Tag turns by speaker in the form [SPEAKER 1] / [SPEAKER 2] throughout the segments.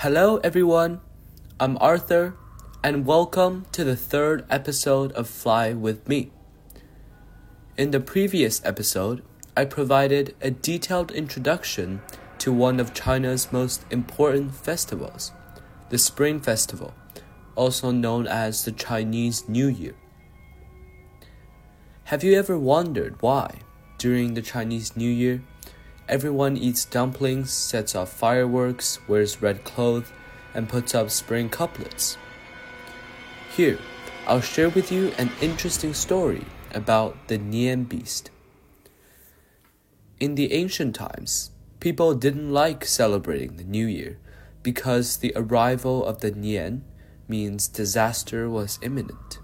[SPEAKER 1] Hello, everyone. I'm Arthur, and welcome to the third episode of Fly with Me. In the previous episode, I provided a detailed introduction to one of China's most important festivals, the Spring Festival, also known as the Chinese New Year. Have you ever wondered why, during the Chinese New Year, everyone eats dumplings, sets off fireworks, wears red clothes, and puts up spring couplets? Here, I'll share with you an interesting story about the Nian beast. In the ancient times, people didn't like celebrating the New Year because the arrival of the Nian means disaster was imminent.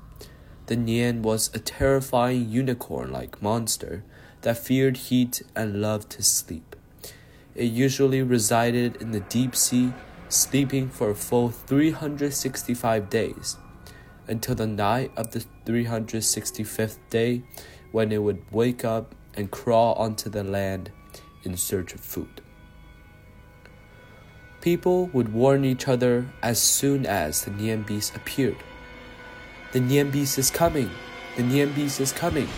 [SPEAKER 1] The Nian was a terrifying unicorn like monster that feared heat and loved to sleep. It usually resided in the deep sea, sleeping for a full 365 days, until the night of the 365th day when it would wake up and crawl onto the land in search of food. People would warn each other as soon as the beast appeared. The beast is coming! The beast is coming!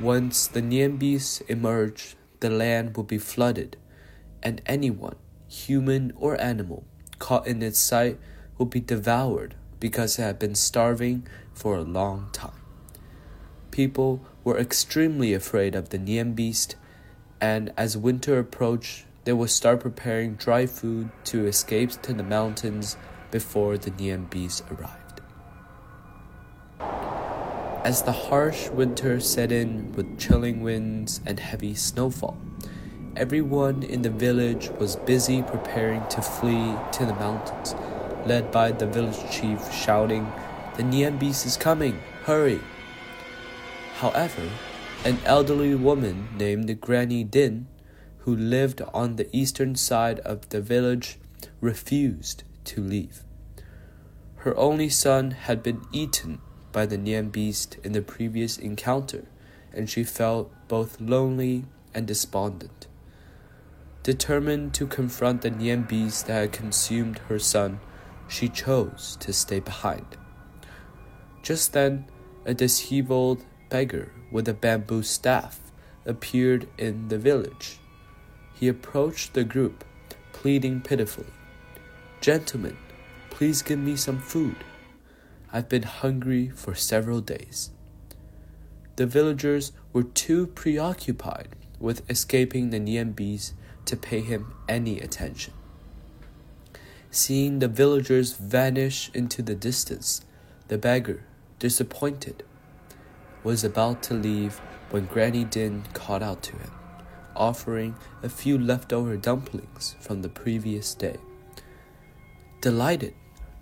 [SPEAKER 1] Once the Nian beast emerged, the land would be flooded, and anyone, human or animal, caught in its sight would be devoured because it had been starving for a long time. People were extremely afraid of the beast, and as winter approached, they would start preparing dry food to escape to the mountains before the beast arrived. As the harsh winter set in with chilling winds and heavy snowfall, everyone in the village was busy preparing to flee to the mountains, led by the village chief shouting, The Nian beast is coming! Hurry! However, an elderly woman named Granny Din who lived on the eastern side of the village, refused to leave. Her only son had been eaten by the Nian beast in the previous encounter, and she felt both lonely and despondent. Determined to confront the Nian beast that had consumed her son, she chose to stay behind. Just then, a disheveled beggar with a bamboo staff appeared in the village. He approached the group, pleading pitifully, Gentlemen, please give me some food. I've been hungry for several days. The villagers were too preoccupied with escaping the beast to pay him any attention. Seeing the villagers vanish into the distance, the beggar, disappointed, was about to leave when Granny Din called out to him offering a few leftover dumplings from the previous day. Delighted,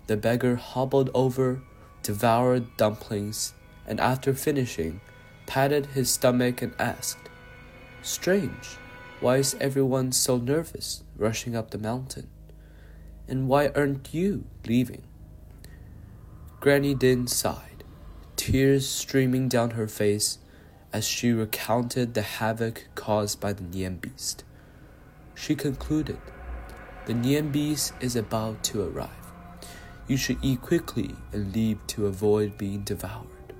[SPEAKER 1] the beggar hobbled over, devoured dumplings, and after finishing, patted his stomach and asked, Strange, why is everyone so nervous rushing up the mountain? And why aren't you leaving? Granny Din sighed, tears streaming down her face as she recounted the havoc caused by the Nian beast. She concluded, The Nian beast is about to arrive. You should eat quickly and leave to avoid being devoured.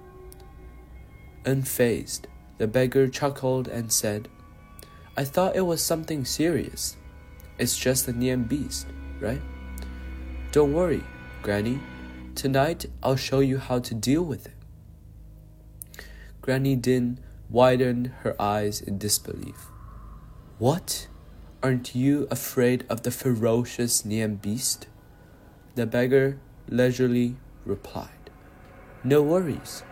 [SPEAKER 1] Unfazed, the beggar chuckled and said, I thought it was something serious. It's just a Nian beast, right? Don't worry, Granny. Tonight I'll show you how to deal with it. Granny Din widened her eyes in disbelief. What? Aren't you afraid of the ferocious Nian beast? The beggar leisurely replied. No worries.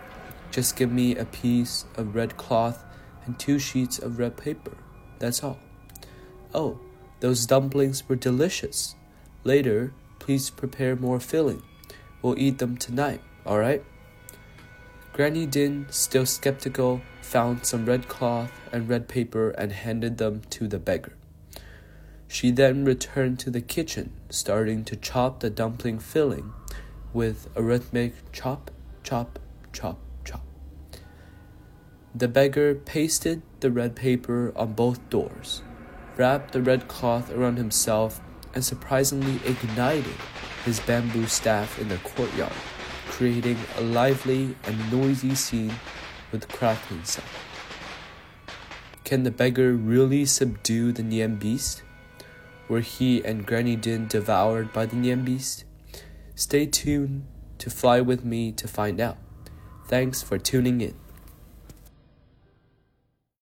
[SPEAKER 1] Just give me a piece of red cloth and two sheets of red paper. That's all. Oh, those dumplings were delicious. Later, please prepare more filling. We'll eat them tonight, all right? Granny Din, still skeptical, found some red cloth and red paper and handed them to the beggar. She then returned to the kitchen, starting to chop the dumpling filling with a rhythmic chop, chop, chop, chop. The beggar pasted the red paper on both doors, wrapped the red cloth around himself, and surprisingly ignited his bamboo staff in the courtyard, creating a lively and noisy scene with crackling sound. Can the beggar really subdue the Nian beast? Were he and Granny Din devoured by the Nian beast? Stay tuned to fly with me to find out. Thanks for tuning in.